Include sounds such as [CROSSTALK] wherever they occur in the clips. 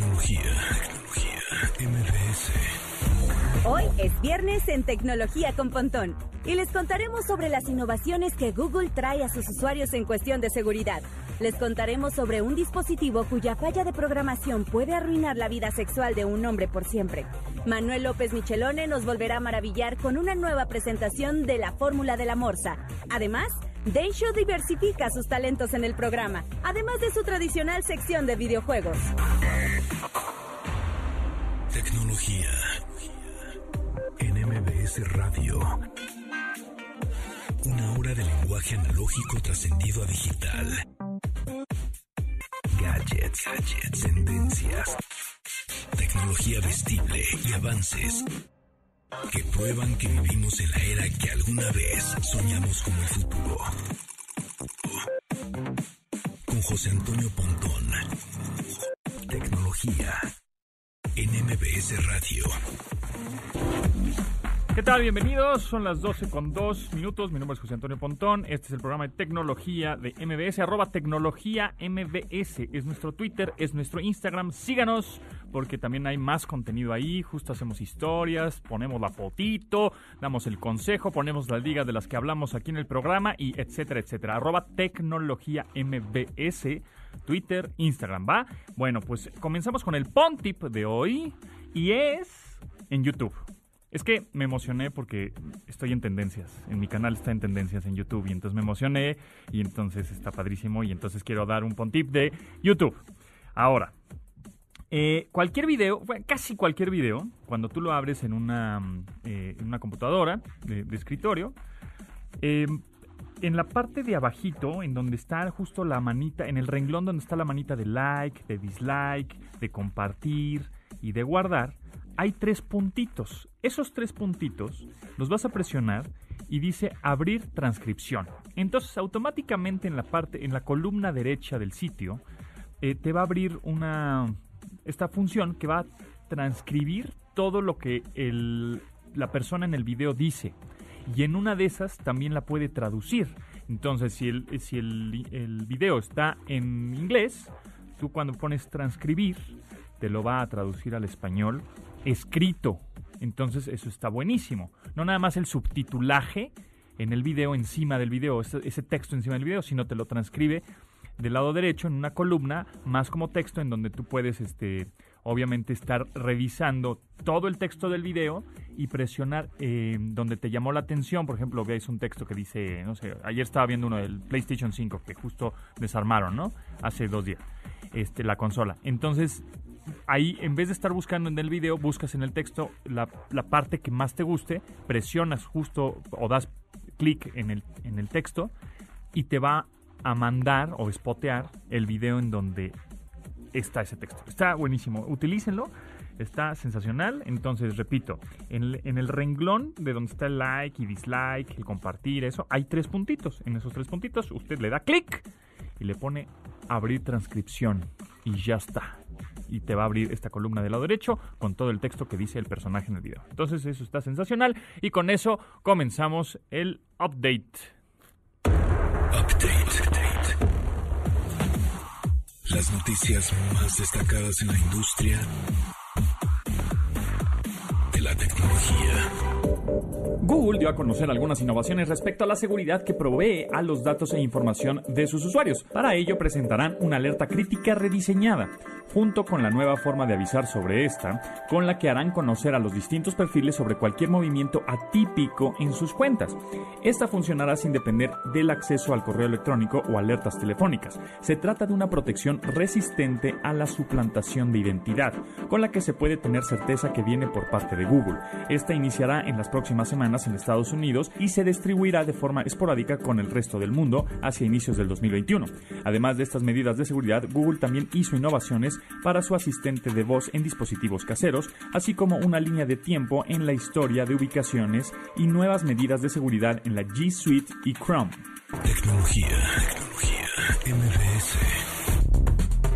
Tecnología, tecnología, MBS. Hoy es viernes en Tecnología con Pontón y les contaremos sobre las innovaciones que Google trae a sus usuarios en cuestión de seguridad. Les contaremos sobre un dispositivo cuya falla de programación puede arruinar la vida sexual de un hombre por siempre. Manuel López Michelone nos volverá a maravillar con una nueva presentación de la fórmula de la morsa. Además, Densho diversifica sus talentos en el programa, además de su tradicional sección de videojuegos. Tecnología. En MBS Radio. Una hora de lenguaje analógico trascendido a digital. Gadgets, gadgets, tendencias. Tecnología vestible y avances que prueban que vivimos en la era que alguna vez soñamos como futuro. Con José Antonio Pontón. Tecnología en MBS Radio. ¿Qué tal? Bienvenidos. Son las 12 con 2 minutos. Mi nombre es José Antonio Pontón. Este es el programa de tecnología de MBS, arroba tecnología MBS. Es nuestro Twitter, es nuestro Instagram. Síganos porque también hay más contenido ahí. Justo hacemos historias, ponemos la fotito, damos el consejo, ponemos las ligas de las que hablamos aquí en el programa y etcétera, etcétera. Arroba tecnología MBS, Twitter, Instagram, ¿va? Bueno, pues comenzamos con el Pontip de hoy y es en YouTube. Es que me emocioné porque estoy en tendencias. En mi canal está en tendencias en YouTube. Y entonces me emocioné. Y entonces está padrísimo. Y entonces quiero dar un pontip de YouTube. Ahora, eh, cualquier video, casi cualquier video, cuando tú lo abres en una, eh, en una computadora de, escritorio, eh, en la parte de abajito, en donde está justo la manita, en el renglón donde está la manita de like, de dislike, de compartir y de guardar, hay tres puntitos. Esos tres puntitos los vas a presionar y dice abrir transcripción. Entonces automáticamente en la parte, en la columna derecha del sitio, eh, te va a abrir una esta función que va a transcribir todo lo que la persona en el video dice. Y en una de esas también la puede traducir. Entonces, si el, si el, el video está en inglés, tú cuando pones transcribir, te lo va a traducir al español escrito. Entonces eso está buenísimo. No nada más el subtitulaje en el video, encima del video, ese, texto encima del video, sino te lo transcribe del lado derecho en una columna, más como texto, en donde tú puedes, este, obviamente, estar revisando todo el texto del video y presionar eh, donde te llamó la atención. Por ejemplo, veis un texto que dice, no sé, ayer estaba viendo uno del PlayStation 5 que justo desarmaron, ¿no? Hace dos días, este, la consola. Entonces, ahí en vez de estar buscando en el video, buscas en el texto la, parte que más te guste, presionas justo o das clic en el, en el texto y te va a mandar o spotear el video en donde está ese texto. Está buenísimo, utilícenlo, está sensacional. Entonces, repito, en, en, el renglón de donde está el like y dislike, el compartir, eso, hay tres puntitos. En esos tres puntitos usted le da clic y le pone abrir transcripción y ya está y te va a abrir esta columna del lado derecho con todo el texto que dice el personaje en el video. Entonces eso está sensacional y con eso comenzamos el update. Update. Las noticias más destacadas en la industria de la tecnología. Google dio a conocer algunas innovaciones respecto a la seguridad que provee a los datos e información de sus usuarios. Para ello presentarán una alerta crítica rediseñada, junto con la nueva forma de avisar sobre esta, con la que harán conocer a los distintos perfiles sobre cualquier movimiento atípico en sus cuentas. Esta funcionará sin depender del acceso al correo electrónico o alertas telefónicas. Se trata de una protección resistente a la suplantación de identidad, con la que se puede tener certeza que viene por parte de Google. Esta iniciará en las próximas semanas en Estados Unidos y se distribuirá de forma esporádica con el resto del mundo hacia inicios del 2021. Además de estas medidas de seguridad, Google también hizo innovaciones para su asistente de voz en dispositivos caseros, así como una línea de tiempo en la historia de ubicaciones y nuevas medidas de seguridad en la G Suite y Chrome.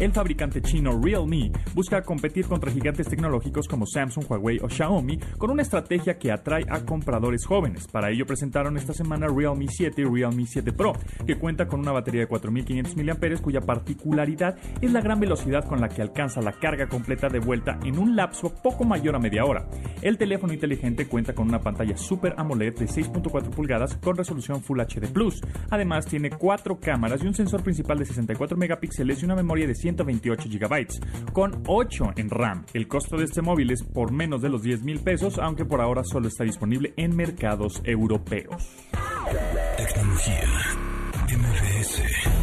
El fabricante chino Realme busca competir contra gigantes tecnológicos como Samsung, Huawei o Xiaomi con una estrategia que atrae a compradores jóvenes. Para ello presentaron esta semana Realme 7 y Realme 7 Pro, que cuenta con una batería de 4500 mAh cuya particularidad es la gran velocidad con la que alcanza la carga completa de vuelta en un lapso poco mayor a media hora. El teléfono inteligente cuenta con una pantalla Super AMOLED de 6.4 pulgadas con resolución Full HD Plus. Además tiene cuatro cámaras y un sensor principal de 64 megapíxeles y una memoria de 128 GB, con 8 en RAM. El costo de este móvil es por menos de los 10 mil pesos, aunque por ahora solo está disponible en mercados europeos. Tecnología. MVS.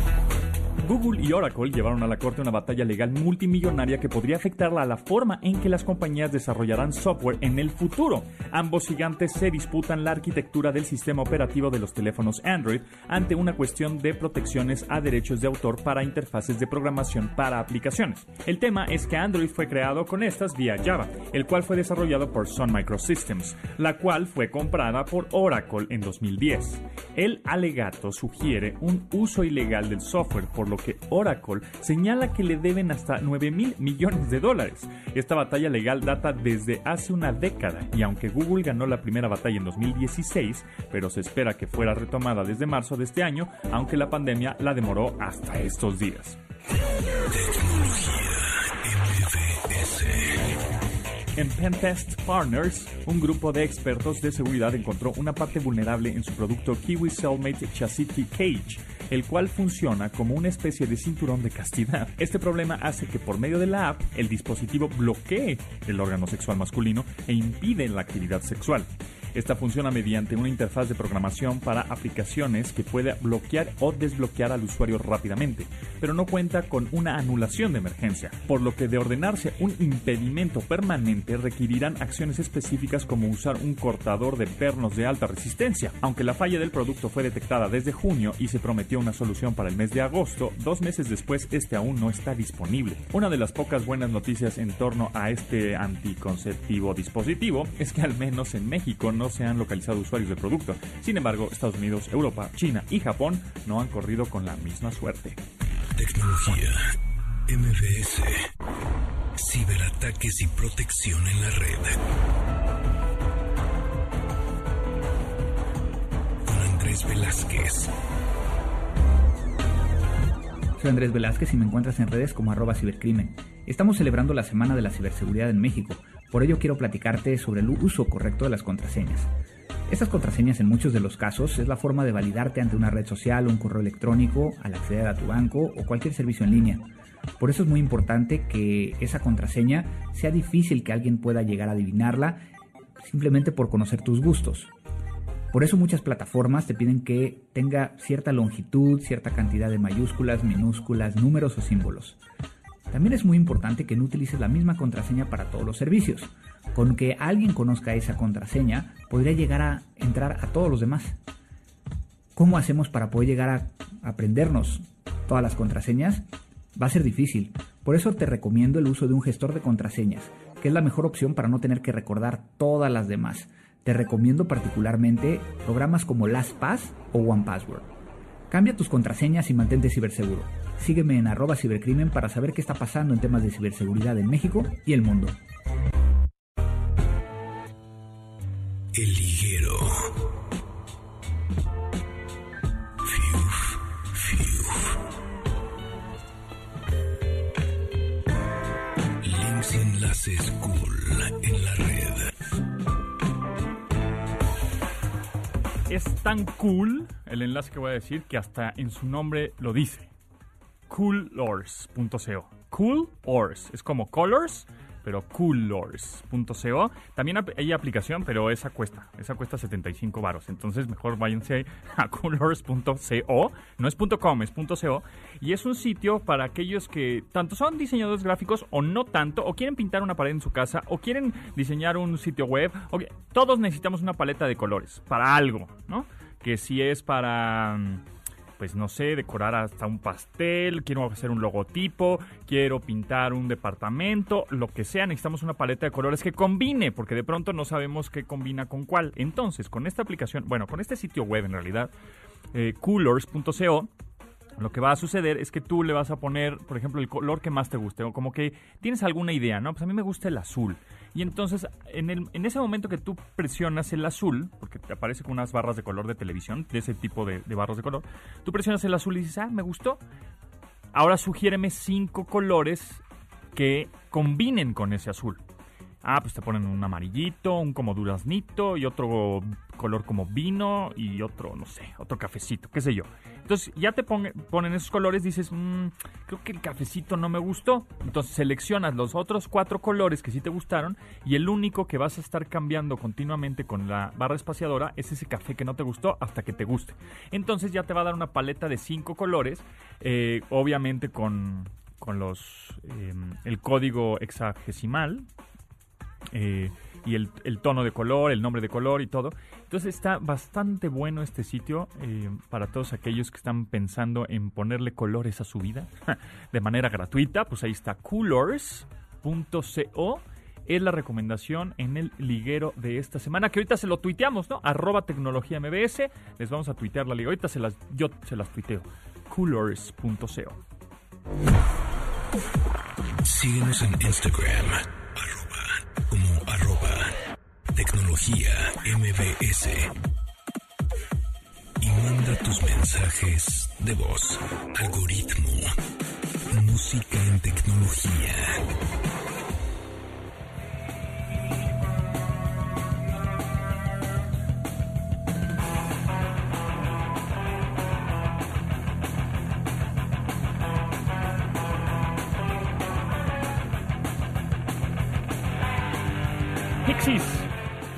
Google y Oracle llevaron a la corte una batalla legal multimillonaria que podría afectarla a la forma en que las compañías desarrollarán software en el futuro. Ambos gigantes se disputan la arquitectura del sistema operativo de los teléfonos Android ante una cuestión de protecciones a derechos de autor para interfaces de programación para aplicaciones. El tema es que Android fue creado con estas vía Java, el cual fue desarrollado por Sun Microsystems, la cual fue comprada por Oracle en 2010. El alegato sugiere un uso ilegal del software, por lo que Oracle señala que le deben hasta 9 mil millones de dólares. Esta batalla legal data desde hace una década y aunque Google ganó la primera batalla en 2016, pero se espera que fuera retomada desde marzo de este año, aunque la pandemia la demoró hasta estos días. En Pentest Partners, un grupo de expertos de seguridad encontró una parte vulnerable en su producto Kiwi Cellmate Chastity Cage, el cual funciona como una especie de cinturón de castidad. Este problema hace que por medio de la app el dispositivo bloquee el órgano sexual masculino e impide la actividad sexual. Esta funciona mediante una interfaz de programación para aplicaciones que puede bloquear o desbloquear al usuario rápidamente, pero no cuenta con una anulación de emergencia, por lo que de ordenarse un impedimento permanente requerirán acciones específicas como usar un cortador de pernos de alta resistencia. Aunque la falla del producto fue detectada desde junio y se prometió una solución para el mes de agosto, dos meses después este aún no está disponible. Una de las pocas buenas noticias en torno a este anticonceptivo dispositivo es que al menos en México no se han localizado usuarios del producto. Sin embargo, Estados Unidos, Europa, China y Japón no han corrido con la misma suerte. Tecnología. MVS. Ciberataques y protección en la red. Con Andrés Velázquez. Soy Andrés Velázquez y me encuentras en redes como arroba cibercrimen. Estamos celebrando la Semana de la Ciberseguridad en México, por ello quiero platicarte sobre el uso correcto de las contraseñas. Estas contraseñas en muchos de los casos es la forma de validarte ante una red social, un correo electrónico, al acceder a tu banco o cualquier servicio en línea. Por eso es muy importante que esa contraseña sea difícil que alguien pueda llegar a adivinarla simplemente por conocer tus gustos. Por eso muchas plataformas te piden que tenga cierta longitud, cierta cantidad de mayúsculas, minúsculas, números o símbolos. También es muy importante que no utilices la misma contraseña para todos los servicios. Con que alguien conozca esa contraseña, podría llegar a entrar a todos los demás. ¿Cómo hacemos para poder llegar a aprendernos todas las contraseñas? Va a ser difícil. Por eso te recomiendo el uso de un gestor de contraseñas, que es la mejor opción para no tener que recordar todas las demás. Te recomiendo particularmente programas como LastPass o OnePassword. Cambia tus contraseñas y mantente ciberseguro. Sígueme en arroba cibercrimen para saber qué está pasando en temas de ciberseguridad en México y el mundo. El liguero. Fiuf, fiuf. Links enlaces Es tan cool el enlace que voy a decir que hasta en su nombre lo dice. coolors.co. Cool Ors. Es como colors, pero coolors.co. También hay aplicación, pero esa cuesta. Esa cuesta 75 varos. Entonces mejor váyanse [LAUGHS] a coolors.co. No es .com, es .co. Y es un sitio para aquellos que tanto son diseñadores gráficos o no tanto, o quieren pintar una pared en su casa, o quieren diseñar un sitio web. Todos necesitamos una paleta de colores para algo, ¿no? Que si es para pues no sé, decorar hasta un pastel, quiero hacer un logotipo, quiero pintar un departamento, lo que sea, necesitamos una paleta de colores que combine, porque de pronto no sabemos qué combina con cuál. Entonces, con esta aplicación, bueno, con este sitio web en realidad, eh, coolors.co, lo que va a suceder es que tú le vas a poner, por ejemplo, el color que más te guste, o como que tienes alguna idea, ¿no? Pues a mí me gusta el azul. Y entonces, en, ese momento que tú presionas el azul, porque te aparece con unas barras de color de televisión, de ese tipo de, de barras de color, tú presionas el azul y dices, ah, me gustó. Ahora sugiéreme cinco colores que combinen con ese azul. Ah, pues te ponen un amarillito, un como duraznito y otro color como vino y otro, no sé, otro cafecito, qué sé yo. Entonces ya te ponen esos colores, dices, mmm, creo que el cafecito no me gustó. Entonces seleccionas los otros cuatro colores que sí te gustaron y el único que vas a estar cambiando continuamente con la barra espaciadora es ese café que no te gustó hasta que te guste. Entonces ya te va a dar una paleta de cinco colores, eh, obviamente con, con los eh, el código hexagesimal eh, y el, tono de color, el nombre de color y todo. Entonces está bastante bueno este sitio eh, para todos aquellos que están pensando en ponerle colores a su vida [LAUGHS] de manera gratuita. Pues ahí está coolors.co. Es la recomendación en el liguero de esta semana, que ahorita se lo tuiteamos, ¿no? Arroba tecnología MBS. Les vamos a tuitear la liga. Ahorita se las, yo se las tuiteo. coolors.co. Síguenos en Instagram como arroba tecnología MBS y manda tus mensajes de voz. Algoritmo. Música en tecnología.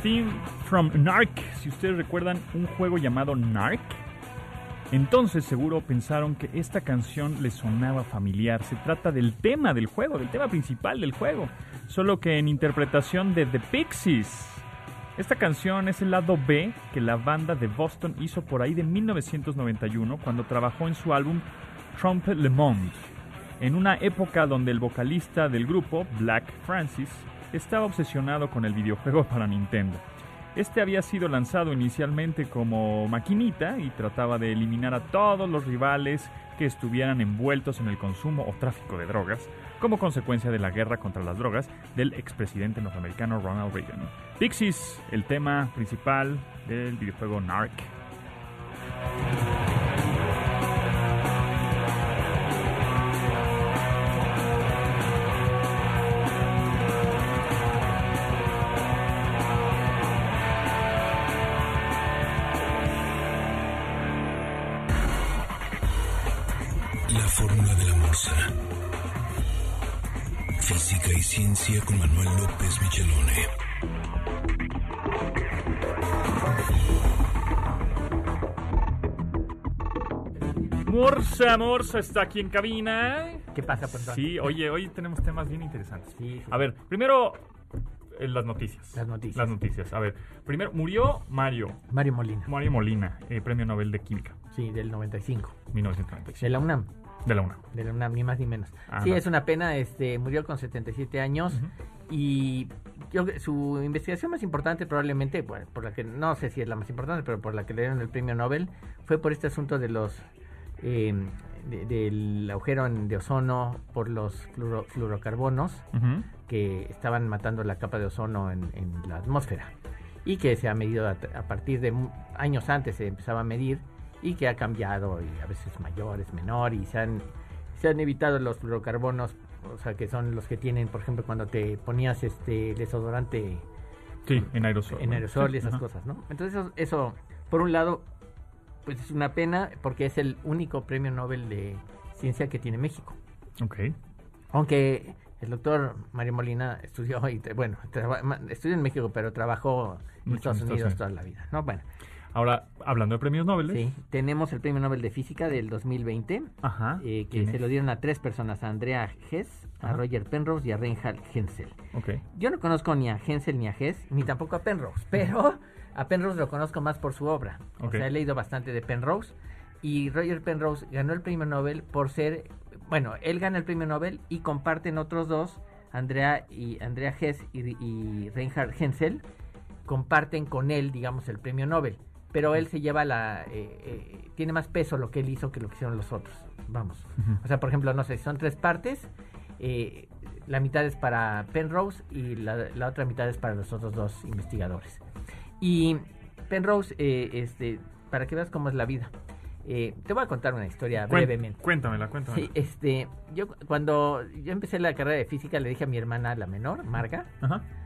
Theme from Narc. Si ustedes recuerdan un juego llamado Narc, entonces seguro pensaron que esta canción les sonaba familiar. Se trata del tema del juego, del tema principal del juego, solo que en interpretación de The Pixies. Esta canción es el lado B que la banda de Boston hizo por ahí de 1991 cuando trabajó en su álbum Trumpet Le Monde, en una época donde el vocalista del grupo, Black Francis, estaba obsesionado con el videojuego [LAUGHS] para Nintendo. Este había sido lanzado inicialmente como maquinita y trataba de eliminar a todos los rivales que estuvieran envueltos en el consumo o tráfico de drogas, como consecuencia de la guerra contra las drogas del expresidente norteamericano Ronald Reagan. Pixies, el tema principal del videojuego Narc. Con Manuel López Michelone. Morsa, Morsa está aquí en cabina. ¿Qué pasa, pues? Sí, oye, hoy tenemos temas bien interesantes. A ver, primero eh, las noticias. Las noticias. Las noticias. A ver, primero murió Mario. Mario Molina. Mario Molina, eh, premio Nobel de Química. Sí, del 95. 1995. De la UNAM. De la UNAM. De la UNAM, ni más ni menos. Ah, sí, es una pena, este, murió con 77 años y yo, su investigación más importante probablemente, bueno, por la que, no sé si es la más importante, pero por la que le dieron el premio Nobel, fue por este asunto de los, em, del agujero de ozono por los fluorocarbonos que estaban matando la capa de ozono en, la atmósfera y que se ha medido a, a partir de años antes se empezaba a medir y que ha cambiado y a veces mayor, es menor y se han, se han evitado los fluorocarbonos, o sea, que son los que tienen, por ejemplo, cuando te ponías este desodorante sí, en aerosol, en aerosol y esas cosas, ¿no? Entonces eso, eso, por un lado, pues es una pena porque es el único premio Nobel de ciencia que tiene México. Ok. Aunque el doctor Mario Molina estudió, y, bueno, estudió en México, pero trabajó en Estados Unidos toda la vida, ¿no? Bueno, Ahora, hablando de premios Nobel. Sí, tenemos el premio Nobel de Física del 2020, Ajá, eh, que se lo dieron a tres personas, a Andrea Hess, a Roger Penrose y a Reinhard Hensel. Okay. Yo no conozco ni a Hensel ni a Hess, ni tampoco a Penrose, pero a Penrose lo conozco más por su obra. O sea, he leído bastante de Penrose. Y Roger Penrose ganó el premio Nobel por ser, bueno, él gana el premio Nobel y comparten otros dos, Andrea y Andrea Hess y, y Reinhard Hensel, comparten con él, digamos, el premio Nobel pero él se lleva la... Eh, eh, tiene más peso lo que él hizo que lo que hicieron los otros, vamos. O sea, por ejemplo, no sé, son tres partes, eh, la mitad es para Penrose y la, la, otra mitad es para los otros dos investigadores. Y Penrose, este, para que veas cómo es la vida. te voy a contar una historia brevemente. Cuéntamela, cuéntamela. Sí, este, yo cuando yo empecé la carrera de física le dije a mi hermana, la menor, Marga,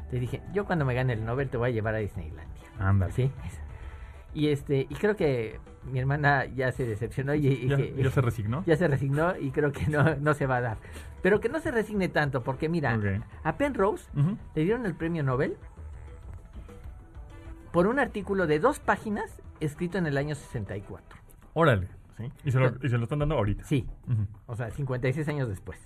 le dije, yo cuando me gane el Nobel te voy a llevar a Disneylandia. Ándale. Sí, y este y creo que mi hermana ya se decepcionó y, ¿Ya, se resignó ya se resignó y creo que no, no se va a dar. Pero que no se resigne tanto porque mira a Penrose le dieron el premio Nobel por un artículo de dos páginas escrito en el año 64 órale ¿Y, se lo, están dando ahorita. Sí. O sea, 56 años después.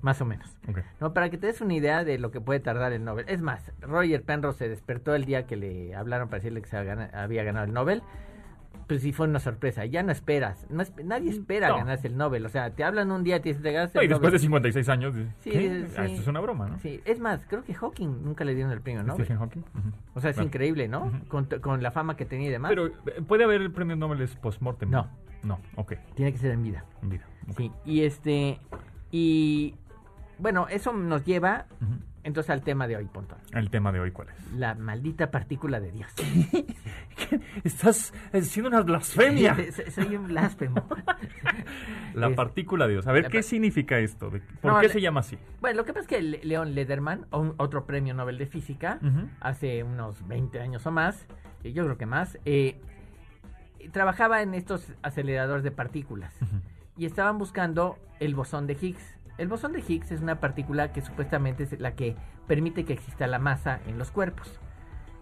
Más o menos. No, para que te des una idea de lo que puede tardar el Nobel. Es más, Roger Penrose se despertó el día que le hablaron para decirle que se había ganado el Nobel pues sí fue una sorpresa. Ya no esperas. nadie espera ganarse el Nobel. O sea, te hablan un día, te dicen, te ganas el y después de 56 años, sí, ah, esto es una broma, ¿no? Sí, es más, creo que Hawking nunca le dieron el premio Nobel. Stephen Hawking. O sea, es increíble, ¿no? con, con, la fama que tenía y demás. Pero, eh, ¿puede haber el premio Nobel post-mortem? No. No, ok. Tiene que ser en vida. En vida. Sí, y este. Y. Bueno, eso nos lleva. Entonces al tema de hoy, Pontón. ¿El tema de hoy cuál es? La maldita partícula de Dios. Estás diciendo una blasfemia. [LAUGHS] Soy un blasfemo. [LAUGHS] la partícula de Dios. A ver, ¿qué significa esto? ¿Por qué se llama así? Bueno, lo que pasa es que Leon Lederman, otro premio Nobel de Física, hace unos 20 años o más, yo creo que más, eh, trabajaba en estos aceleradores de partículas y estaban buscando el bosón de Higgs. El bosón de Higgs es una partícula que supuestamente es la que permite que exista la masa en los cuerpos.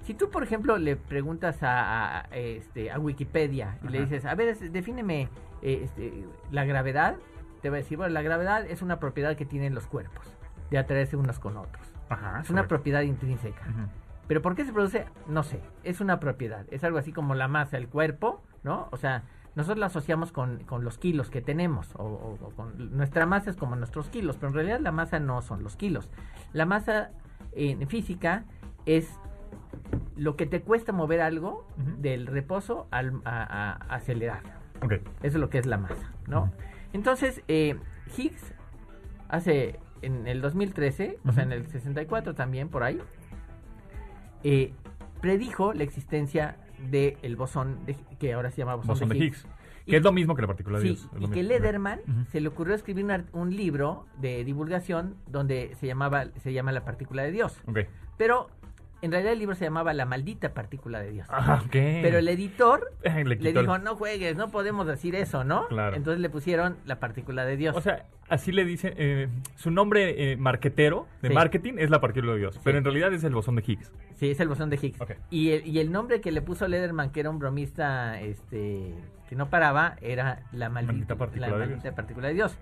Si tú, por ejemplo, le preguntas a, este, a Wikipedia y le dices, a ver, defíneme eh, este, la gravedad, te va a decir, bueno, la gravedad es una propiedad que tienen los cuerpos, de atraerse unos con otros. es una propiedad intrínseca. Pero ¿por qué se produce? No sé, es una propiedad, es algo así como la masa, el cuerpo, ¿no? O sea, nosotros la asociamos con, los kilos que tenemos, o, con nuestra masa es como nuestros kilos, pero en realidad la masa no son los kilos. La masa en física es lo que te cuesta mover algo del reposo al, a, acelerar. Eso es lo que es la masa, ¿no? Entonces, eh, Higgs hace en el 2013, o sea, en el 64 también, por ahí, eh, predijo la existencia del bosón, de, que ahora se llama bosón, de, Higgs. que es lo mismo que la partícula de Dios. y que Lederman se le ocurrió escribir un libro de divulgación donde se llamaba se llama la partícula de Dios. Pero en realidad el libro se llamaba La maldita partícula de Dios. Ah, Pero el editor [LAUGHS] le, dijo, no juegues, no podemos decir eso, ¿no? Claro. Entonces le pusieron La partícula de Dios. O sea, así le dicen, eh, su nombre eh, marquetero de marketing es La partícula de Dios, pero en realidad es el bosón de Higgs. Sí, es el bosón de Higgs. Y, el, y el nombre que le puso Lederman, que era un bromista este que no paraba, era La maldita, partícula, la maldita partícula de Dios.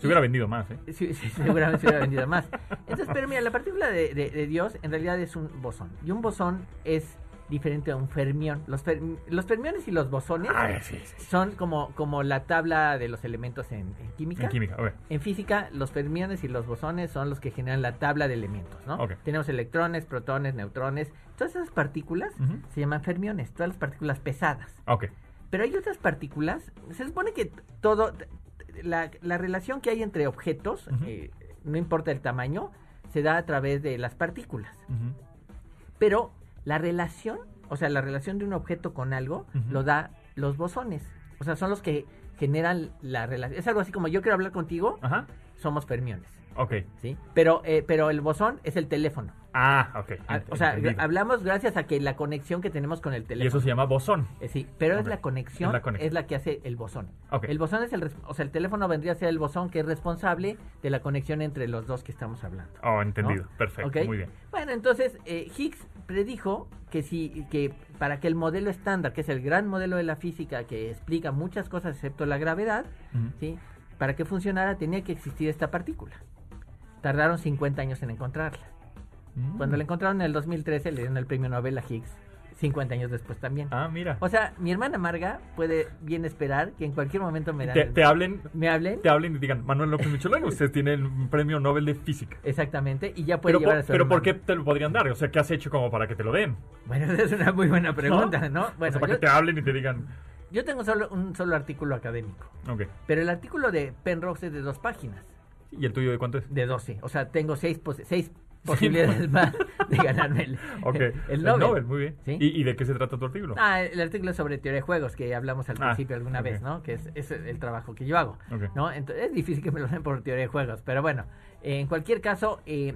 Se hubiera vendido más, ¿eh? Sí, seguramente se hubiera vendido más. Entonces, pero mira, la partícula de, Dios en realidad es un bosón. Y un bosón es diferente a un fermión. Los, los fermiones y los bosones ah, son como, como la tabla de los elementos en, química. En química, En física, los fermiones y los bosones son los que generan la tabla de elementos, ¿no? Tenemos electrones, protones, neutrones. Todas esas partículas se llaman fermiones, todas las partículas pesadas. Ok. Pero hay otras partículas, se supone que todo, la, la, relación que hay entre objetos, eh, no importa el tamaño, se da a través de las partículas. Pero la relación, o sea, la relación de un objeto con algo, lo da los bosones. O sea, son los que generan la relación. Es algo así como yo quiero hablar contigo, somos fermiones. Ok. ¿Sí? Pero, eh, pero el bosón es el teléfono. Ah, ok. Ah, o sea, hablamos gracias a que la conexión que tenemos con el teléfono. Y eso se llama bosón. Eh, sí, pero es, la conexión, es la que hace el bosón. El bosón es el, o sea, el teléfono vendría a ser el bosón que es responsable de la conexión entre los dos que estamos hablando. Oh, entendido. Perfecto. Muy bien. Bueno, entonces eh, Higgs predijo que si que para que el modelo estándar, que es el gran modelo de la física que explica muchas cosas excepto la gravedad, ¿sí? Para que funcionara tenía que existir esta partícula. Tardaron 50 años en encontrarla. Mm. Cuando la encontraron en el 2013 le dieron el premio Nobel a Higgs. 50 años después también. Ah, mira. O sea, mi hermana Marga puede bien esperar que en cualquier momento me te, te, hablen, me hablen, te hablen y digan, Manuel López Michelena, usted tiene el premio Nobel de Física. Exactamente, y ya puede pero, llevar a su Pero ¿por qué te lo podrían dar? O sea, ¿qué has hecho como para que te lo den? Bueno, [LAUGHS] esa es una muy buena pregunta, ¿no? Bueno, o sea, para que te hablen y te digan... Yo tengo solo un solo artículo académico. Ok. Pero el artículo de Penrose es de dos páginas. ¿Y el tuyo de cuánto es? De 12. O sea, tengo seis, seis posibilidades más de ganarme el, [LAUGHS] okay. el, Nobel. muy bien. ¿Sí? ¿Y, ¿Y, de qué se trata tu artículo? Ah, el artículo es sobre teoría de juegos que hablamos al ah, principio alguna vez, ¿no? Que es, es, el trabajo que yo hago, okay. ¿no? Entonces, es difícil que me lo den por teoría de juegos, pero bueno, eh, en cualquier caso, eh,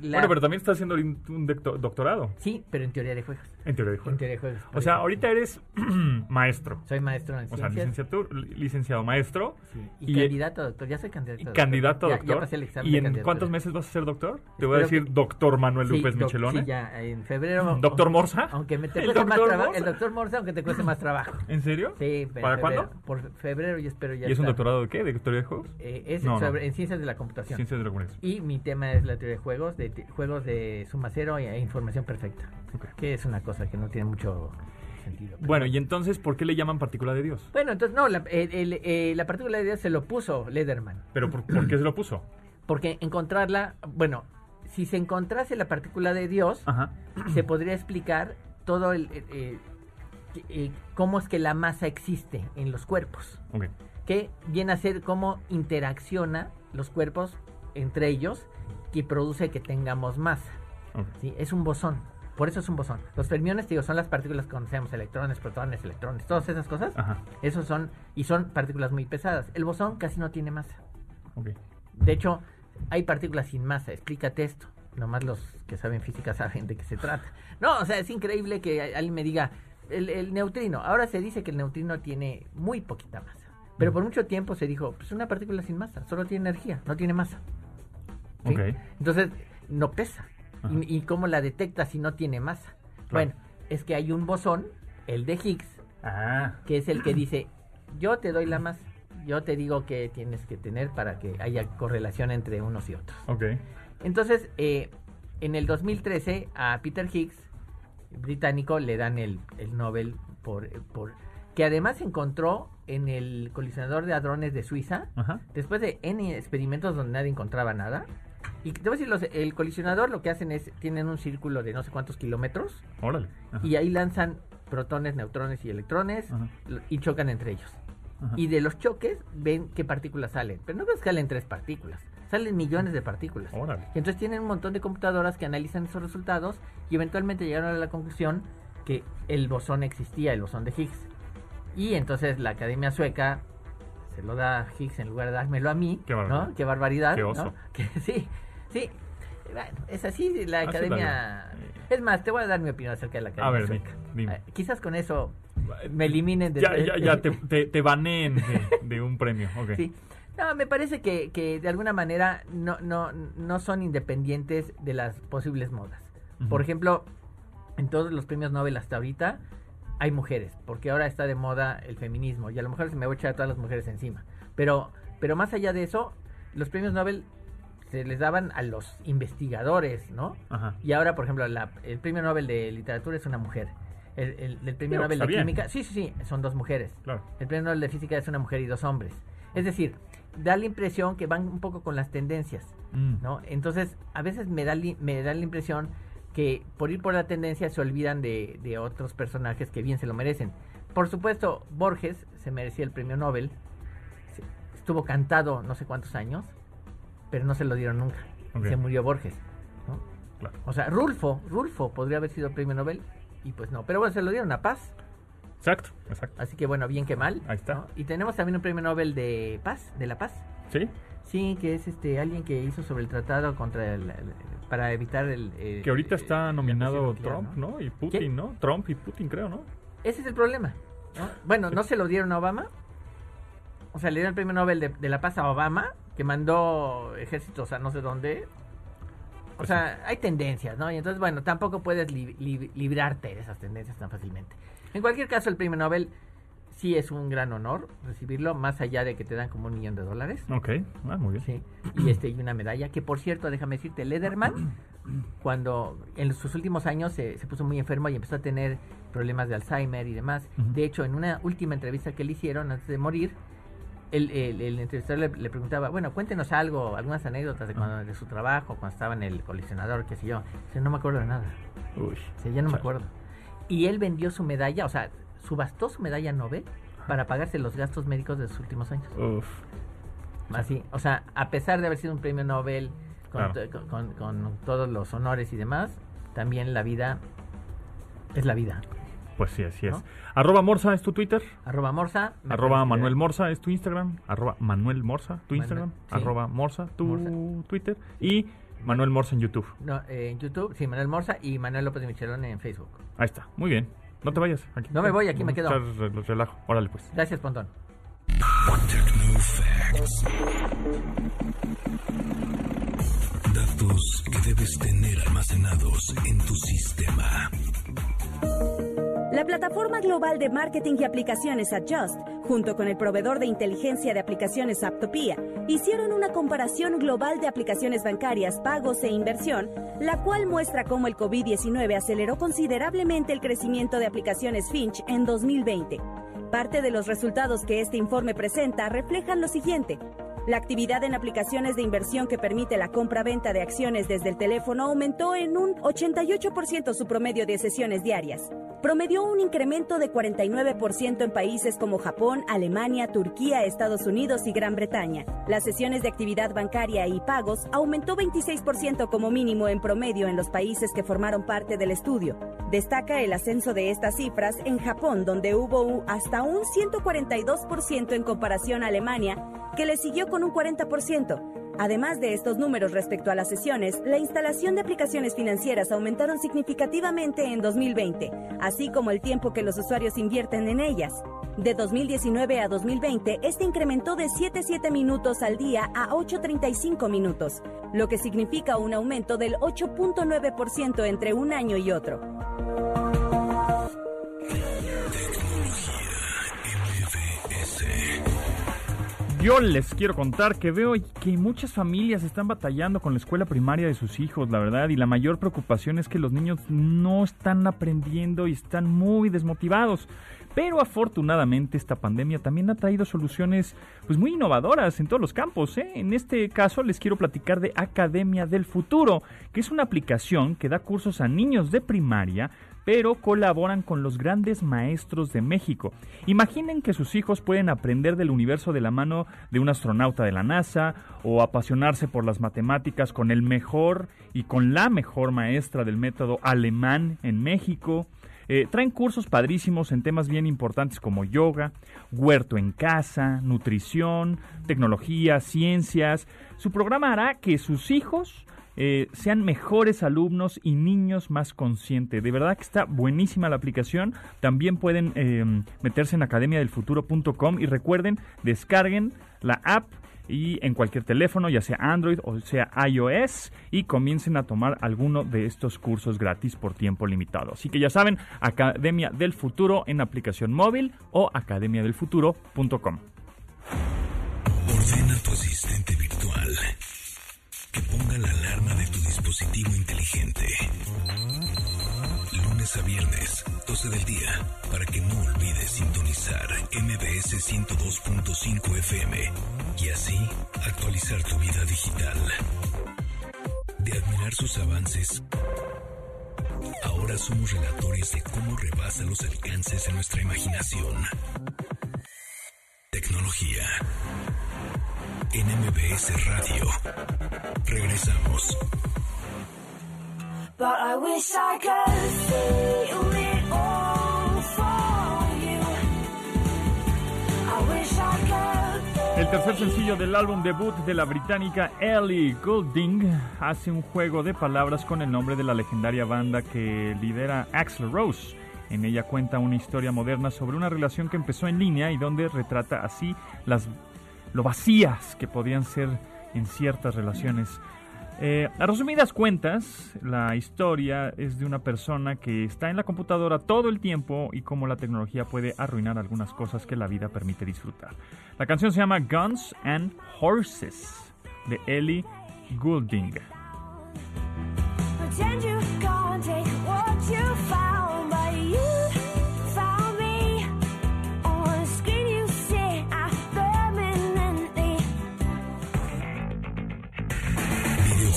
bueno, pero también estás haciendo un doctorado. Sí, pero en teoría de juegos. En teoría de juegos. En teoría de juegos. O sea, ahorita eres [CLEARS THROAT] maestro. Soy maestro en ciencias. O sea, licenciado maestro. Sí. Y, candidato a doctor. Ya soy candidato a doctor. Candidato a doctor. Ya, ya, pasé el examen ¿Y en cuántos meses vas a ser doctor? Te voy a decir doctor Manuel López sí, Michelone. Sí, ya en febrero. ¿Doctor Morsa? Aunque me [LAUGHS] te cueste más trabajo. El doctor Morsa, aunque te cueste más trabajo. ¿En serio? Sí. ¿Para cuándo? Por febrero y espero ya. ¿Y es un doctorado de qué? ¿De teoría de juegos? Eh, es sobre, en ciencias de la computación. Ciencias de la computación. Y mi tema es la teoría de juegos, de juegos de suma cero e información perfecta. Que es una cosa que no tiene mucho sentido. Bueno, y entonces, ¿por qué le llaman partícula de Dios? Bueno, entonces, no, la, el, el, eh, la partícula de Dios se lo puso Lederman. ¿Pero por, por, qué se lo puso? Porque encontrarla, bueno, si se encontrase la partícula de Dios, Ajá. se podría explicar todo el... Eh, eh, cómo es que la masa existe en los cuerpos. Okay. Que viene a ser cómo interacciona los cuerpos entre ellos que produce que tengamos masa. Okay. ¿sí? Es un bosón. Por eso es un bosón. Los fermiones, digo, son las partículas que conocemos, electrones, protones, electrones, todas esas cosas. Ajá. Esos son, y son partículas muy pesadas. El bosón casi no tiene masa. Okay. De hecho, hay partículas sin masa. Explícate esto. Nomás los que saben física saben de qué se trata. No, o sea, es increíble que alguien me diga, el, el neutrino. Ahora se dice que el neutrino tiene muy poquita masa. Pero por mucho tiempo se dijo, pues una partícula sin masa, solo tiene energía, no tiene masa. ¿Sí? Okay. Entonces, no pesa. ¿Y, ¿Y, cómo la detecta si no tiene masa? Claro. Bueno, es que hay un bosón, el de Higgs, ah. que es el que [CLEARS THROAT] dice, yo te doy la masa, yo te digo que tienes que tener para que haya correlación entre unos y otros. Okay. Entonces, eh, en el 2013 a Peter Higgs, británico, le dan el, el Nobel por, por que además encontró en el colisionador de hadrones de Suiza, Ajá. después de N experimentos donde nadie encontraba nada. Y te voy a decir, los, el colisionador lo que hacen es, tienen un círculo de no sé cuántos kilómetros Órale. Ajá. y ahí lanzan protones, neutrones y electrones Ajá. y chocan entre ellos. Ajá. Y de los choques ven qué partículas salen. Pero no ves que salen tres partículas, salen millones de partículas. Órale. Y entonces tienen un montón de computadoras que analizan esos resultados y eventualmente llegaron a la conclusión que el bosón existía, el bosón de Higgs. Y entonces la Academia Sueca se lo da a Higgs en lugar de dármelo a mí. Qué barbaridad. ¿no? Qué barbaridad. Qué ¿no? oso. Que, [LAUGHS] sí, sí. Bueno, es así la Así Academia... Es más, te voy a dar mi opinión acerca de la Academia A ver, Sueca. dime. Eh, quizás con eso me eliminen de... Ya, ya, ya te, te, te baneen de, de, un premio. Okay. Sí. No, me parece que, que de alguna manera no, no, no son independientes de las posibles modas. Uh -huh. Por ejemplo, en todos los premios Nobel hasta ahorita hay mujeres, porque ahora está de moda el feminismo y a lo mejor se me va a echar a todas las mujeres encima. Pero, pero más allá de eso, los premios Nobel se les daban a los investigadores, ¿no? Ajá. Y ahora, por ejemplo, la, el premio Nobel de literatura es una mujer. El, el, el premio Pero Nobel de bien. química, sí, sí, sí, son dos mujeres. Claro. El premio Nobel de física es una mujer y dos hombres. Es decir, da la impresión que van un poco con las tendencias, Mm. ¿no? Entonces, a veces me da, li- me da la impresión que por ir por la tendencia se olvidan de, de otros personajes que bien se lo merecen. Por supuesto, Borges se merecía el premio Nobel. Estuvo cantado no sé cuántos años, pero no se lo dieron nunca. Se murió Borges, ¿no? Claro. O sea, Rulfo, Rulfo podría haber sido premio Nobel y pues no. Pero bueno, se lo dieron a Paz. Exacto, exacto. Así que bueno, bien que mal. Ahí está. ¿no? Y tenemos también un premio Nobel de paz, de la paz. ¿Sí? Sí, que es este alguien que hizo sobre el tratado contra el, el- para evitar el, el- Que ahorita el- está nominado Trump, ¿no? Y Putin. ¿no? Trump y Putin, creo, ¿no? Ese es el problema. ¿no? Bueno, no [LAUGHS] se lo dieron a Obama. O sea, le dieron el premio Nobel de, de la paz a Obama, que mandó ejércitos a no sé dónde. O Pues sea, hay tendencias, ¿no? Y entonces, bueno, tampoco puedes li- li- librarte de esas tendencias tan fácilmente. En cualquier caso, el premio Nobel sí es un gran honor recibirlo, más allá de que te dan como un millón de dólares. Ok, ah, muy bien. Sí, y, este, y una medalla, que por cierto, déjame decirte, Lederman, cuando en sus últimos años se, puso muy enfermo y empezó a tener problemas de Alzheimer y demás. De hecho, en una última entrevista que le hicieron antes de morir, el, el, entrevistador le, preguntaba, bueno, cuéntenos algo, algunas anécdotas de, cuando, de su trabajo, cuando estaba en el coleccionador, qué sé yo. Dice, no me acuerdo de nada. Uy, ya no me acuerdo. Y él vendió su medalla, o sea, subastó su medalla Nobel para pagarse los gastos médicos de sus últimos años. Uf. Así, o sea, a pesar de haber sido un premio Nobel con, con, todos los honores y demás, también la vida es la vida. Pues sí, así es. Arroba Morsa es tu Twitter. Arroba Morsa. Arroba Manuel Morsa es tu Instagram. Arroba Manuel Morsa, tu Instagram. Arroba Morsa, tu Twitter. Y Manuel Morsa en YouTube. No, eh, en YouTube, sí, Manuel Morsa y Manuel López de Michelón en Facebook. Ahí está, muy bien. No te vayas. Aquí, no me voy, aquí me quedo. Relajo. Órale, pues. Gracias, Pontón. Datos que debes tener almacenados en tu sistema. La plataforma global de marketing y aplicaciones Adjust, junto con el proveedor de inteligencia de aplicaciones Aptopia, hicieron una comparación global de aplicaciones bancarias, pagos e inversión, la cual muestra cómo el COVID-19 aceleró considerablemente el crecimiento de aplicaciones Finch en 2020. Parte de los resultados que este informe presenta reflejan lo siguiente. La actividad en aplicaciones de inversión que permite la compra-venta de acciones desde el teléfono aumentó en un 88% su promedio de sesiones diarias. Promedió un incremento de 49% en países como Japón, Alemania, Turquía, Estados Unidos y Gran Bretaña. Las sesiones de actividad bancaria y pagos aumentó 26% como mínimo en promedio en los países que formaron parte del estudio. Destaca el ascenso de estas cifras en Japón, donde hubo hasta un 142% en comparación a Alemania, que le siguió con un 40%. Además de estos números respecto a las sesiones, la instalación de aplicaciones financieras aumentaron significativamente en 2020, así como el tiempo que los usuarios invierten en ellas. De 2019 a 2020, este incrementó de 7,7 minutos al día a 8,35 minutos, lo que significa un aumento del 8.9% entre un año y otro. Yo les quiero contar que veo que muchas familias están batallando con la escuela primaria de sus hijos, la verdad, y la mayor preocupación es que los niños no están aprendiendo y están muy desmotivados. Pero afortunadamente esta pandemia también ha traído soluciones pues muy innovadoras en todos los campos. ¿eh? En este caso les quiero platicar de Academia del Futuro, que es una aplicación que da cursos a niños de primaria pero colaboran con los grandes maestros de México. Imaginen que sus hijos pueden aprender del universo de la mano de un astronauta de la NASA o apasionarse por las matemáticas con el mejor y con la mejor maestra del método alemán en México. Eh, traen cursos padrísimos en temas bien importantes como yoga, huerto en casa, nutrición, tecnología, ciencias. Su programa hará que sus hijos eh, sean mejores alumnos y niños más conscientes. De verdad que está buenísima la aplicación. También pueden em, meterse en academiadelfuturo.com y recuerden, descarguen la app y en cualquier teléfono, ya sea Android o sea iOS, y comiencen a tomar alguno de estos cursos gratis por tiempo limitado. Así que ya saben, Academia del Futuro en aplicación móvil o academiadelfuturo.com. Ordena tu asistente virtual inteligente. Lunes a viernes, 12 del día, para que no olvides sintonizar MBS 102.5 FM y así actualizar tu vida digital. De admirar sus avances, ahora somos relatores de cómo rebasa los alcances de nuestra imaginación. Tecnología en MBS Radio. Regresamos. El tercer sencillo del álbum debut de la británica Ellie Goulding hace un juego de palabras con el nombre de la legendaria banda que lidera Axel Rose. En ella cuenta una historia moderna sobre una relación que empezó en línea y donde retrata así las lo vacías que podían ser en ciertas relaciones. Eh, a resumidas cuentas, la historia es de una persona que está en la computadora todo el tiempo y cómo la tecnología puede arruinar algunas cosas que la vida permite disfrutar. La canción se llama Guns and Horses de Ellie Goulding.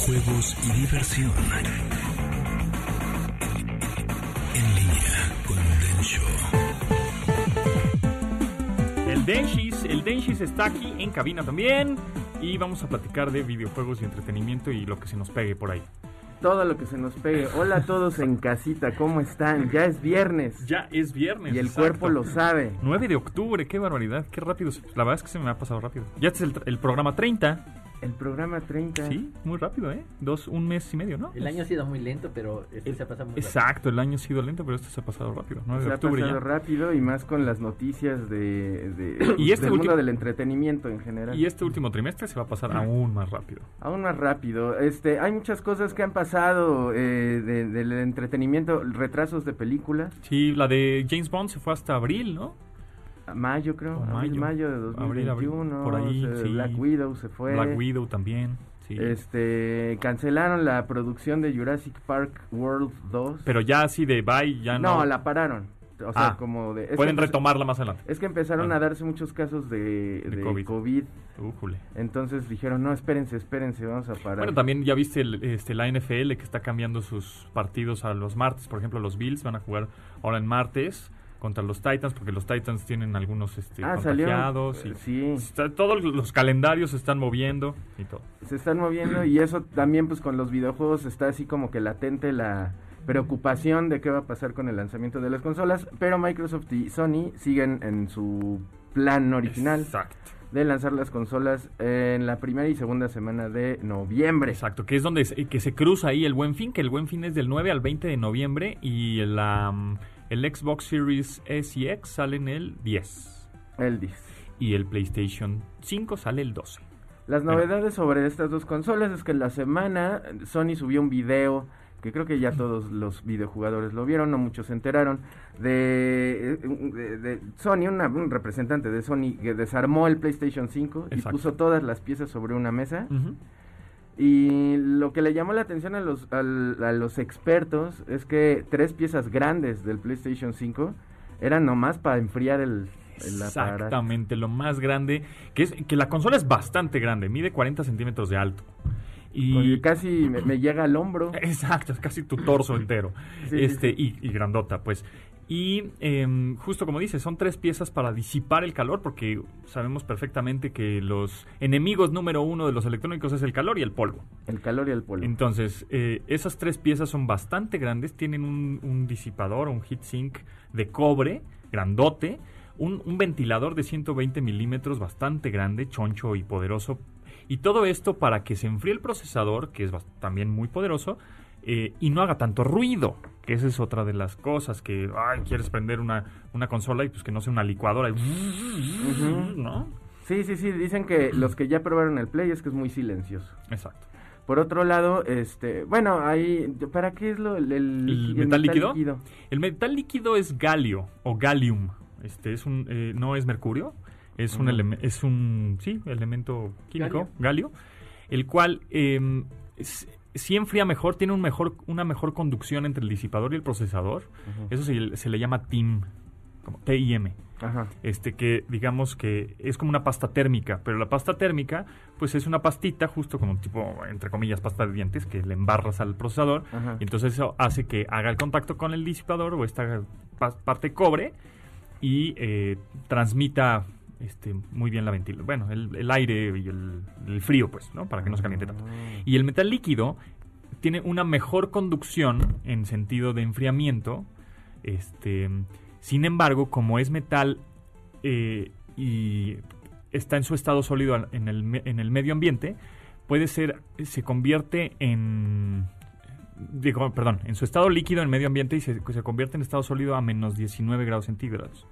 Videojuegos y diversión. En línea con Densho. El Denshis, el Denshis está aquí en cabina también y vamos a platicar de videojuegos y entretenimiento y lo que se nos pegue por ahí. todo lo que se nos pegue. Hola a todos en casita, ¿cómo están? Ya es viernes Ya es viernes. y el exacto. cuerpo lo sabe. 9 de octubre, qué barbaridad, qué rápido. La verdad es que se me ha pasado rápido. Ya este es el, el programa 30. El programa 30. Sí, muy rápido, ¿eh? Dos, un mes y medio, ¿no? El año ha sido muy lento, pero este se ha pasado muy rápido. Exacto, el año ha sido lento, pero este se ha pasado rápido. 9 Se de ha pasado ya. rápido y más con las noticias de, de- [CLEARS THROAT] Y este del último- mundo del entretenimiento en general. Y este último trimestre se va a pasar aún más rápido. Aún más rápido. Este, hay muchas cosas que han pasado eh, de- del entretenimiento, retrasos de películas. Sí, la de James Bond se fue hasta abril, ¿no? Mayo, creo. Abril, mayo. mayo de Abril, 2021. abril, por ahí, o sea, sí. Black Widow se fue. Black Widow también. Sí. Este, cancelaron la producción de Jurassic Park World 2. Pero ya así de bye, ya no. no, la pararon. O sea, Ah, como de... Pueden que retomarla más adelante. Es que empezaron Ah. a darse muchos casos de, De de COVID. COVID. Entonces dijeron, no, espérense, espérense, vamos a parar. Bueno, también ya viste el- este, la NFL que está cambiando sus partidos a los martes. Por ejemplo, los Bills van a jugar ahora en martes contra los Titans porque los Titans tienen algunos este, Ah, salió. contagiados. y Sí, está- todos los calendarios se están moviendo y todo. se están moviendo y eso también pues con los videojuegos está así como que latente la preocupación de qué va a pasar con el lanzamiento de las consolas, pero Microsoft y Sony siguen en su plan original Exacto. de lanzar las consolas en la primera y segunda semana de noviembre. Exacto, que es donde se, que se cruza ahí el Buen Fin, que el Buen Fin es del 9 al 20 de noviembre y la, mm, el Xbox Series S y X salen el 10 El 10. y el PlayStation 5 sale el 12. Las Bueno. novedades sobre estas dos consolas es que en la semana Sony subió un video que creo que ya todos los videojugadores lo vieron, no muchos se enteraron, de, de- de Sony, una- un representante de Sony que desarmó el PlayStation 5 y puso todas las piezas sobre una mesa. Ujú. Y lo que le llamó la atención a los, al- a los expertos es que tres piezas grandes del PlayStation 5 eran nomás para enfriar el. Exactamente, lo más grande, que es que la consola es bastante grande, mide 40 centímetros de alto. Y Oye, casi me, me llega al hombro. [LAUGHS] Exacto, es casi tu torso entero. [LAUGHS] Sí, sí, este Y, y grandota, pues. Y em, justo como dices, son tres piezas para disipar el calor, porque sabemos perfectamente que los enemigos número uno de los electrónicos es el calor y el polvo. El calor y el polvo. Entonces, eh, esas tres piezas son bastante grandes, tienen un, un disipador, un heatsink de cobre, grandote, un, un ventilador de 120 milímetros bastante grande, choncho y poderoso. Y todo esto para que se enfríe el procesador, que es también muy poderoso, eh, y no haga tanto ruido, que esa es otra de las cosas que, ay, quieres prender una, una consola y pues que no sea una licuadora, y- ¿no? Sí, sí, sí, dicen que [CLEARS THROAT] los que ya probaron el Play es que es muy silencioso. Exacto. Por otro lado, este, bueno, ahí, ¿para qué es lo el, el- ¿El el metal líquido? El metal líquido es galio o gallium. Este es un eh, no es mercurio, es un Ujú. eleme- es un sí, elemento químico, galio, el cual eh, s- sí enfría mejor, tiene un mejor una mejor conducción entre el disipador y el procesador. Eso se, se le llama TIM, como TIM Ajá. este que digamos que es como una pasta térmica, pero la pasta térmica pues es una pastita justo como tipo entre comillas pasta de dientes que le embarras al procesador Ajá. y entonces eso hace que haga el contacto con el disipador o esta pa- parte cobre y eh, transmita este muy bien la ventilación, bueno, el, aire y el, frío pues, ¿no? Para que no se caliente tanto. Y el metal líquido tiene una mejor conducción en sentido de enfriamiento. Este, sin embargo, como es metal eh, y está en su estado sólido en el, en el medio ambiente, puede ser, se convierte en, digo, perdón, en su estado líquido en medio ambiente y se, se convierte en estado sólido a menos 19 grados centígrados.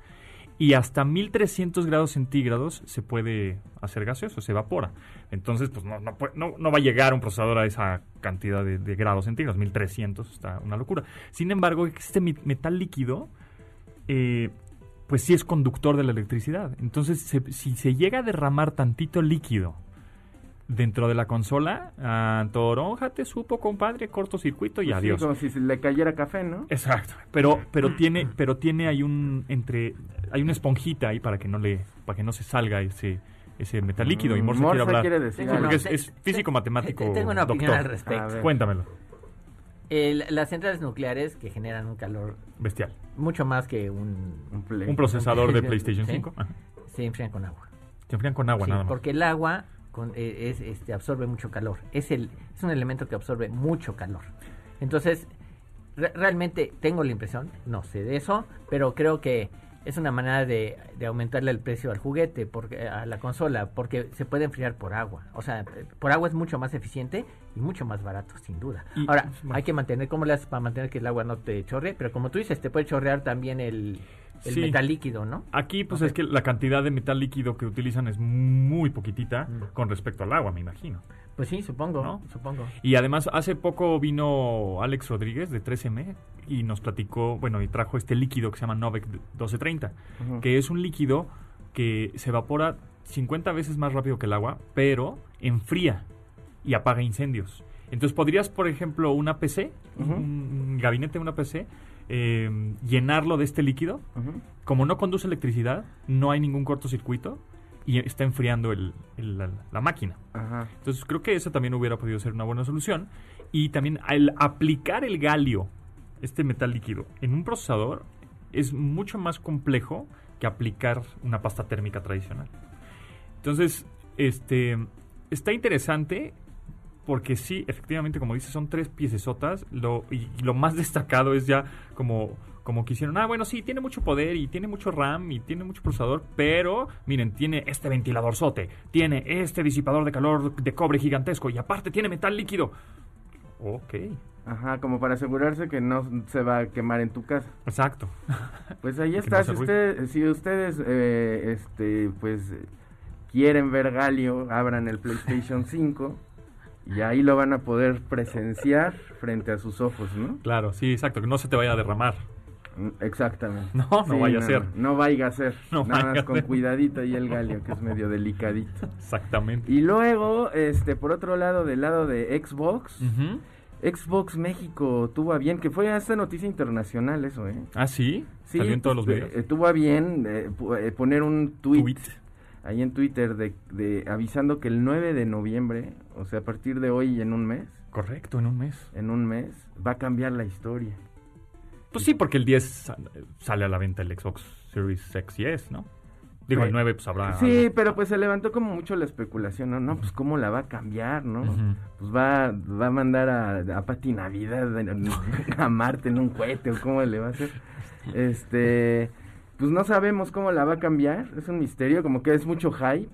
Y hasta 1300 grados centígrados se puede hacer gaseoso, se evapora. Entonces, pues no, no, no, va a llegar un procesador a esa cantidad de, de grados centígrados, 1300, está una locura. Sin embargo, este metal líquido, eh, pues sí es conductor de la electricidad. Entonces, se- si se llega a derramar tantito líquido dentro de la consola, ah, toronja te supo, compadre, cortocircuito y Pues sí, adiós. como si le cayera café, ¿no? Exacto, pero pero tiene pero tiene hay un entre hay una esponjita ahí para que no le para que no se salga ese ese metal líquido y Mm, Morse, Morse quiere hablar. quiere decir porque es, físico matemático. te- tengo una opinión al respecto. Cuéntamelo. El- las centrales nucleares que generan un calor Bestial. mucho más que un... Un, play. Un procesador de. PlayStation Sí. 5. Ajá. se enfrían con agua. Se enfrían con agua Sí, nada más. porque el agua con- eh, es, este, absorbe mucho calor. Es, el, es un elemento que absorbe mucho calor. Entonces, re- realmente tengo la impresión, no sé de eso, pero creo que es una manera de, de aumentarle el precio al juguete, porque, a la consola, porque se puede enfriar por agua. O sea, por agua es mucho más eficiente y mucho más barato, sin duda. Y- Ahora, hay que mantener, ¿cómo le haces para mantener que el agua no te chorre? Pero como tú dices, te puede chorrear también el, el Sí. metal líquido, ¿no? Aquí pues es que la cantidad de metal líquido que utilizan es muy poquitita Mm. con respecto al agua, me imagino. Pues sí, supongo, ¿No? supongo. Y además, hace poco vino Alex Rodríguez de 3M y nos platicó, bueno, y trajo este líquido que se llama Novec 1230, Ujú. que es un líquido que se evapora 50 veces más rápido que el agua, pero enfría y apaga incendios. Entonces, podrías, por ejemplo, una PC, un gabinete de una PC, eh, llenarlo de este líquido. Como no conduce electricidad, no hay ningún cortocircuito y está enfriando el- el- la- la máquina. Ajá. Entonces creo que eso también hubiera podido ser una buena solución. Y también al aplicar el galio, este metal líquido, en un procesador es mucho más complejo que aplicar una pasta térmica tradicional. Entonces, este está interesante porque sí, efectivamente, como dices, son tres piecesotas. Lo, y lo más [LAUGHS] destacado es ya como, como que hicieron, ah, bueno, sí, tiene mucho poder y tiene mucho RAM y tiene mucho procesador, pero miren, tiene este ventilador sote, tiene este disipador de calor de cobre gigantesco y aparte tiene metal líquido. Ok, Ajá, como para asegurarse que no se va a quemar en tu casa. exacto. Pues ahí [LAUGHS] está, no si, usted, si ustedes eh, este, pues quieren ver Galio, abran el PlayStation 5 y ahí lo van a poder presenciar frente a sus ojos, ¿no? Claro, sí, exacto, que no se te vaya a derramar. Mm, Exactamente. No, no vaya a ser. No, vaya a ser. No Nada más con cuidadito ahí el Galio, que es medio delicadito. Exactamente. Y luego, este, por otro lado, del lado de Xbox. Xbox México tuvo a bien, que fue esta noticia internacional eso, ¿eh? Ah, sí, Sí, salió en todos los pues, videos. eh, tuvo a bien eh, eh, poner un tweet, Tweet. Ahí en Twitter de, de avisando que el 9 de noviembre, o sea, a partir de hoy en un mes, Correcto, en un mes. en un mes, va a cambiar la historia. Pues sí, porque el 10 sa- sale a la venta el Xbox Series X y S, ¿no? Digo, el Sí. 9 pues habrá... Sí, pero pues se levantó como mucho la especulación, ¿no? No, pues cómo la va a cambiar, ¿no? Pues va, va a mandar a, a Pati Navidad a Marte en un cohete o cómo le va a hacer. [LAUGHS] Este, pues no sabemos cómo la va a cambiar, es un misterio, como que es mucho hype.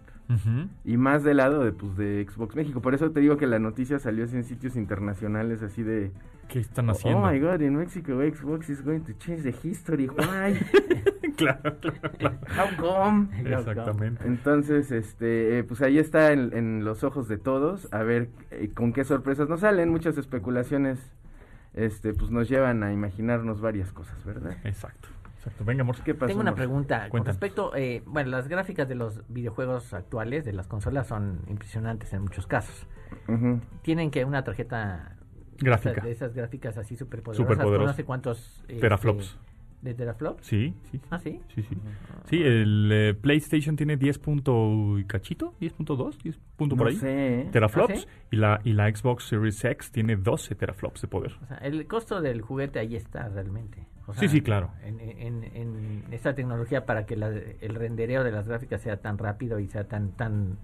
Y más del lado de, pues, de Xbox México. Por eso te digo que la noticia salió así en sitios internacionales, así de... ¿Qué están haciendo? Oh my God, in Mexico Xbox is going to change the history. Why? [LAUGHS] claro, claro, claro. How come? Exactamente. Entonces, este, eh, pues ahí está en, en los ojos de todos. A ver eh, con qué sorpresas nos salen. Muchas especulaciones, este, pues nos llevan a imaginarnos varias cosas, ¿verdad? Exacto, exacto. Venga, amor. ¿Qué pasó? Tengo una pregunta con respecto, eh, bueno, las gráficas de los videojuegos actuales, de las consolas, son impresionantes en muchos casos. Tienen que una tarjeta Gráfica. de esas gráficas así súper poderosas, no sé cuántos este, Teraflops. ¿De teraflops? Sí, sí, sí. Ah, sí. Sí, sí. Sí, el eh, PlayStation tiene 10 punto y cachito, 10.2, 10 punto por No ahí. sé. ¿eh? Teraflops ¿Ah, sí? y la y la Xbox Series X tiene 12 teraflops de poder. O sea, el costo del juguete ahí está realmente. O Sí, sea, sí, claro. En, en, en esta tecnología para que la- el rendereo de las gráficas sea tan rápido y sea tan tan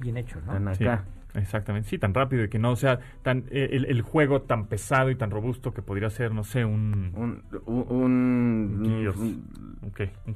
bien hecho, ¿no? Tan Sí, acá. Exactamente. Sí, tan rápido y que no sea tan eh, el, el juego tan pesado y tan robusto que podría ser, no sé, un Un, un, un- Gears, un-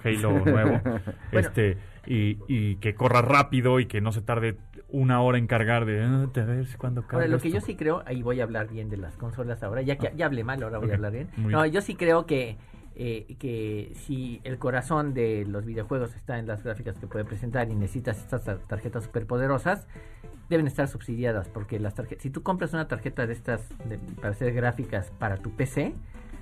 Halo nuevo, [LAUGHS] este y, y que corra rápido y que no se tarde una hora en cargar de "Ah, a ver si cuando carga Ahora, lo que esto". yo sí creo, ahí voy a hablar bien de las consolas ahora, ya que ya hablé mal, ahora voy a hablar bien. muy No, bien. yo sí creo que eh, que si el corazón de los videojuegos está en las gráficas que puede presentar y necesitas estas tar- tarjetas superpoderosas, deben estar subsidiadas porque las tarjetas, si tú compras una tarjeta de estas de- para hacer gráficas para tu PC,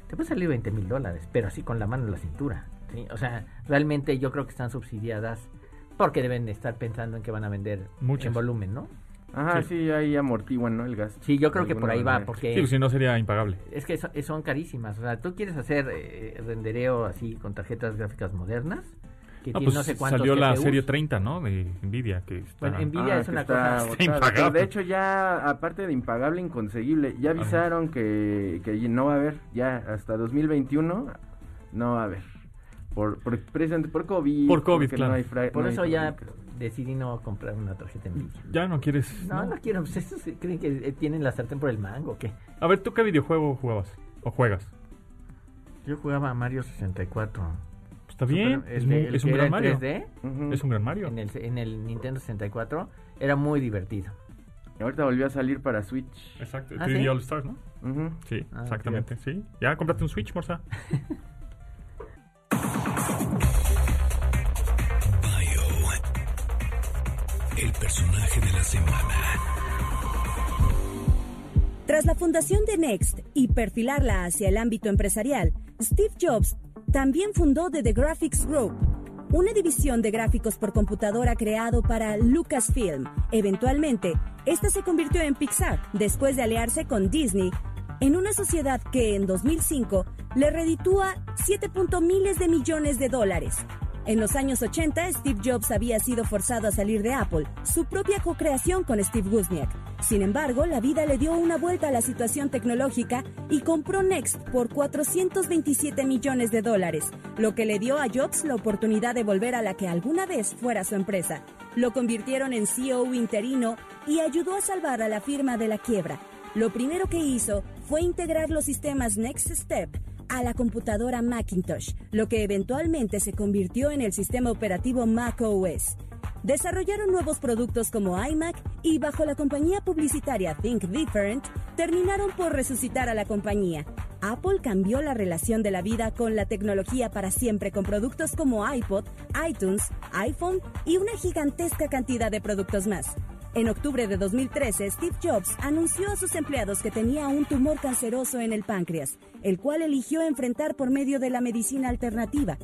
te puede salir 20 mil dólares, pero así con la mano en la cintura. ¿sí? O sea, realmente yo creo que están subsidiadas porque deben estar pensando en que van a vender Muchas. en volumen, ¿no? Ajá, Sí. sí, ahí amortiguan, ¿no? El gasto. Sí, yo creo que por ahí va, manera. porque... Sí, pues, si no sería impagable. Es que so- son carísimas. O sea, tú quieres hacer eh, rendereo así con tarjetas gráficas modernas. Que Ah, tienen pues no sé cuántos salió la GPUs. serie 30, ¿no? De Nvidia. Que está... Bueno, Nvidia Ah, es que una está cosa. agotado. impagable. Pero de [LAUGHS] hecho ya, aparte de impagable, inconseguible, ya avisaron que, que no va a haber, ya hasta 2021 no va a haber. Por, por, precisamente por COVID. Por COVID, claro. no hay fra- Por no hay eso ya fábricas. Decidí no comprar una tarjeta Nvidia. Ya no quieres... No, no, quiero. Pues estos creen que eh, tienen la sartén por el mango. o ¿Qué? A ver, ¿tú qué videojuego jugabas? ¿O juegas? Yo jugaba Mario 64. Está bien, Super- es, el muy- de- el es un gran Mario. en 3D, Ujú. Es un gran Mario. en el, en el Nintendo 64. Era muy divertido. Y ahorita volvió a salir para Switch. Exacto, ¿Ah, 3D sí? All Stars, ¿no? Sí, Ah, exactamente, sí. Ya, cómprate un Switch, Morsa. [LAUGHS] El personaje de la semana. Tras la fundación de Next y perfilarla hacia el ámbito empresarial, Steve Jobs también fundó The, Graphics Group, una división de gráficos por computadora creado para Lucasfilm. Eventualmente, esta se convirtió en Pixar después de aliarse con Disney en una sociedad que en 2005 le reditúa 7. miles de millones de dólares. En los años 80, Steve Jobs había sido forzado a salir de Apple, su propia co-creación con Steve Wozniak. Sin embargo, la vida le dio una vuelta a la situación tecnológica y compró Next por 427 millones de dólares, lo que le dio a Jobs la oportunidad de volver a la que alguna vez fuera su empresa. Lo convirtieron en CEO interino y ayudó a salvar a la firma de la quiebra. Lo primero que hizo fue integrar los sistemas Next Step a la computadora Macintosh, lo que eventualmente se convirtió en el sistema operativo Mac OS. Desarrollaron nuevos productos como iMac y bajo la compañía publicitaria Think Different, terminaron por resucitar a la compañía. Apple cambió la relación de la vida con la tecnología para siempre con productos como iPod, iTunes, iPhone y una gigantesca cantidad de productos más. En octubre de 2013, Steve Jobs anunció a sus empleados que tenía un tumor canceroso en el páncreas, el cual eligió enfrentar por medio de la medicina alternativa.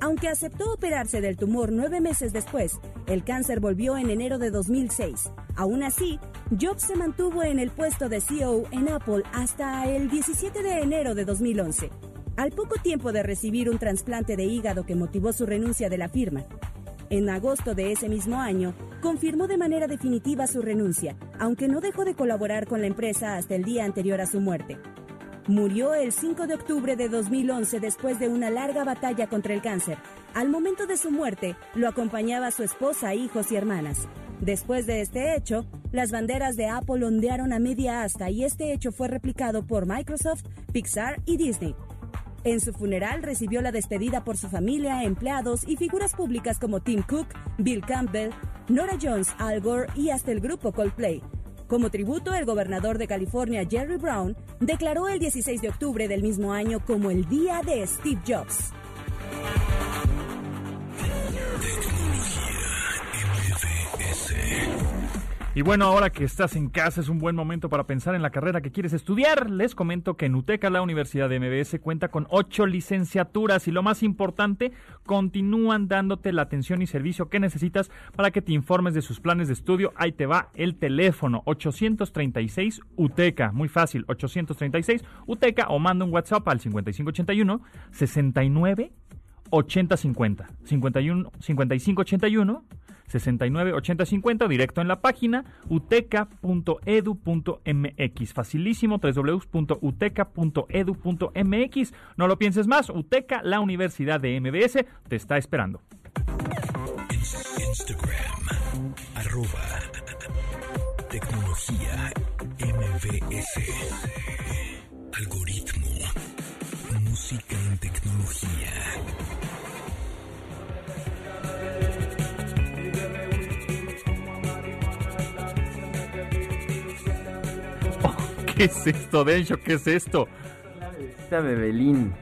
Aunque aceptó operarse del tumor nueve meses después, el cáncer volvió en enero de 2006. Aún así, Jobs se mantuvo en el puesto de CEO en Apple hasta el 17 de enero de 2011. Al poco tiempo de recibir un trasplante de hígado que motivó su renuncia de la firma, en agosto de ese mismo año, confirmó de manera definitiva su renuncia, aunque no dejó de colaborar con la empresa hasta el día anterior a su muerte. Murió el 5 de octubre de 2011 después de una larga batalla contra el cáncer. Al momento de su muerte, lo acompañaba su esposa, hijos y hermanas. Después de este hecho, las banderas de Apple ondearon a media asta y este hecho fue replicado por Microsoft, Pixar y Disney. En su funeral recibió la despedida por su familia, empleados y figuras públicas como Tim Cook, Bill Campbell, Nora Jones, Al Gore y hasta el grupo Coldplay. Como tributo, el gobernador de California, Jerry Brown, declaró el 16 de octubre del mismo año como el Día de Steve Jobs. Y bueno, ahora que estás en casa es un buen momento para pensar en la carrera que quieres estudiar. Les comento que en UTECA, la Universidad de MBS, cuenta con ocho licenciaturas y lo más importante, continúan dándote la atención y servicio que necesitas para que te informes de sus planes de estudio. Ahí te va el teléfono 836 UTECA. Muy fácil, 836 UTECA o manda un WhatsApp al 5581 69 8050 51 5581 69 80 50 directo en la página uteca.edu.mx facilísimo www.uteca.edu.mx no lo pienses más UTECA la Universidad de MBS te está esperando Instagram. Arroba. Tecnología. MBS. Algoritmo. Música en tecnología. ¿Qué es esto Dencho? ¿qué es esto? Esta Bebelín.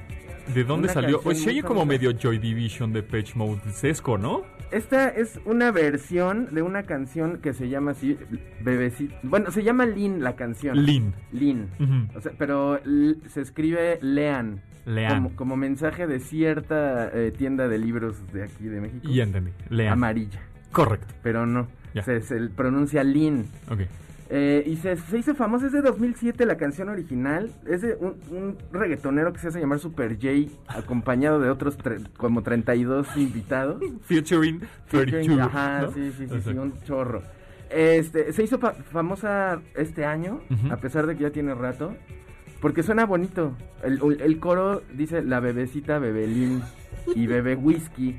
¿De dónde Una salió? canción Pues se oye como medio Joy Division de Page Mode Sesco, ¿no? Esta es una versión de una canción que se llama así, Bebecito. Bueno, se llama Lin la canción. Lin. Lin. O sea, pero se escribe Lean. Lean. Como, como mensaje de cierta eh, tienda de libros de aquí de México. Ya entendí. Lean. Amarilla. Correcto. Pero no. Ya. Se, se pronuncia Lin. Ok. Eh, y se, se hizo famosa, es de 2007 la canción original. Es de un, un reggaetonero que se hace llamar Super J, acompañado de otros tre- como 32 invitados. [LAUGHS] Featuring 32. Ajá, ¿no? sí, sí, sí, sí, un chorro. Este, se hizo fa- famosa este año, a pesar de que ya tiene rato, porque suena bonito. El, el coro dice la bebecita bebelín y bebe whisky,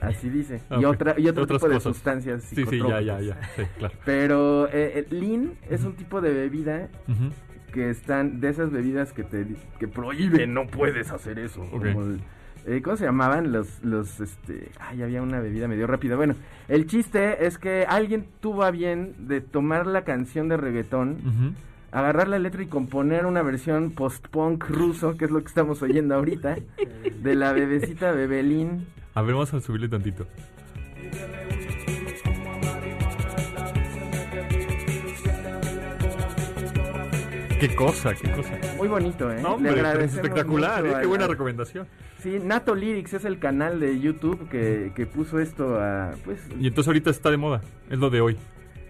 así dice. Y otra y otro Otras tipo de sustancias Sí, sí, ya, ya, psicotrópicas. ya. Sí, claro. Pero eh, el lean es un tipo de bebida que están de esas bebidas que te que prohíben, no puedes hacer eso. Ok. como el- eh, ¿Cómo se llamaban los los este? Ay, había una bebida medio rápida. Bueno, el chiste es que alguien tuvo a bien de tomar la canción de reggaetón, agarrar la letra y componer una versión post-punk ruso, que es lo que estamos oyendo ahorita, [LAUGHS] de la bebecita Bebelín. A ver, vamos a subirle tantito. Qué cosa, qué cosa. Muy bonito, ¿eh? No, hombre, es espectacular, mucho ¿eh? Qué buena recomendación. Sí, Nato Lyrics es el canal de YouTube que, que puso esto a, pues, Y entonces ahorita está de moda. Es lo de hoy.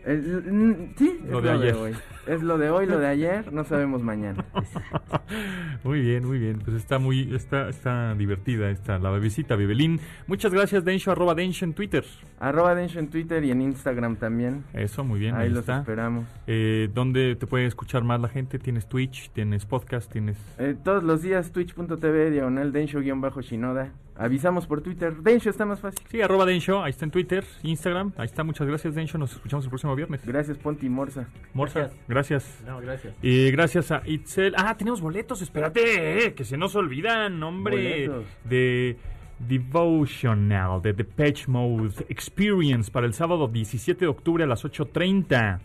Mm, sí, Lo es de lo ayer. de hoy. Es lo de hoy, lo de ayer, no sabemos mañana. [LAUGHS] Muy bien, muy bien. Pues está muy, está, está divertida esta, la bebecita Bebelín. Muchas gracias, Densho, arroba Densho en Twitter. Arroba Densho en Twitter y en Instagram también. Eso, muy bien, ahí, Ahí los está. esperamos. Eh, ¿Dónde te puede escuchar más la gente? ¿Tienes Twitch? ¿Tienes podcast? ¿Tienes...? Eh, todos los días twitch.tv diagonal Densho-shinoda. Avisamos por Twitter. Densho está más fácil. Sí, arroba Densho, ahí está en Twitter, Instagram. Ahí está, muchas gracias, Densho. Nos escuchamos el próximo viernes. Gracias Ponti Morsa. Morsa, gracias. No, gracias. Y gracias a Itzel. Ah, tenemos boletos, espérate, eh, que se nos olvidan, hombre. Boletos. De Devotional, de The Patch Mode Experience para el sábado 17 de octubre a las 8.30.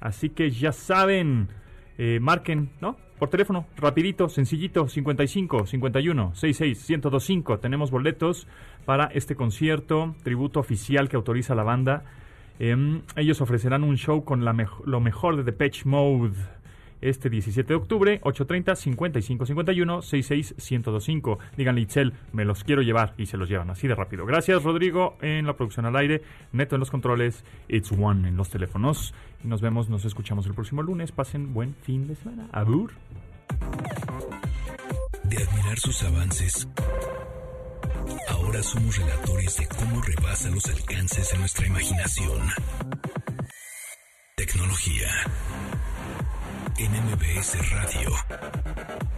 Así que ya saben, eh, marquen, ¿no? Por teléfono, rapidito, sencillito, 55 51 66 1025. Tenemos boletos para este concierto, tributo oficial que autoriza la banda. Em, ellos ofrecerán un show con la lo mejor de The Patch Mode este 17 de octubre, 8.30, 55 51 66 1025. Díganle, Itzel, me los quiero llevar y se los llevan así de rápido. Gracias, Rodrigo, en la producción al aire, Neto en los controles, It's One en los teléfonos. Nos vemos, nos escuchamos el próximo lunes. Pasen buen fin de semana. Abur. De admirar sus avances, ahora somos relatores de cómo rebasa los alcances de nuestra imaginación. Tecnología en MBS Radio.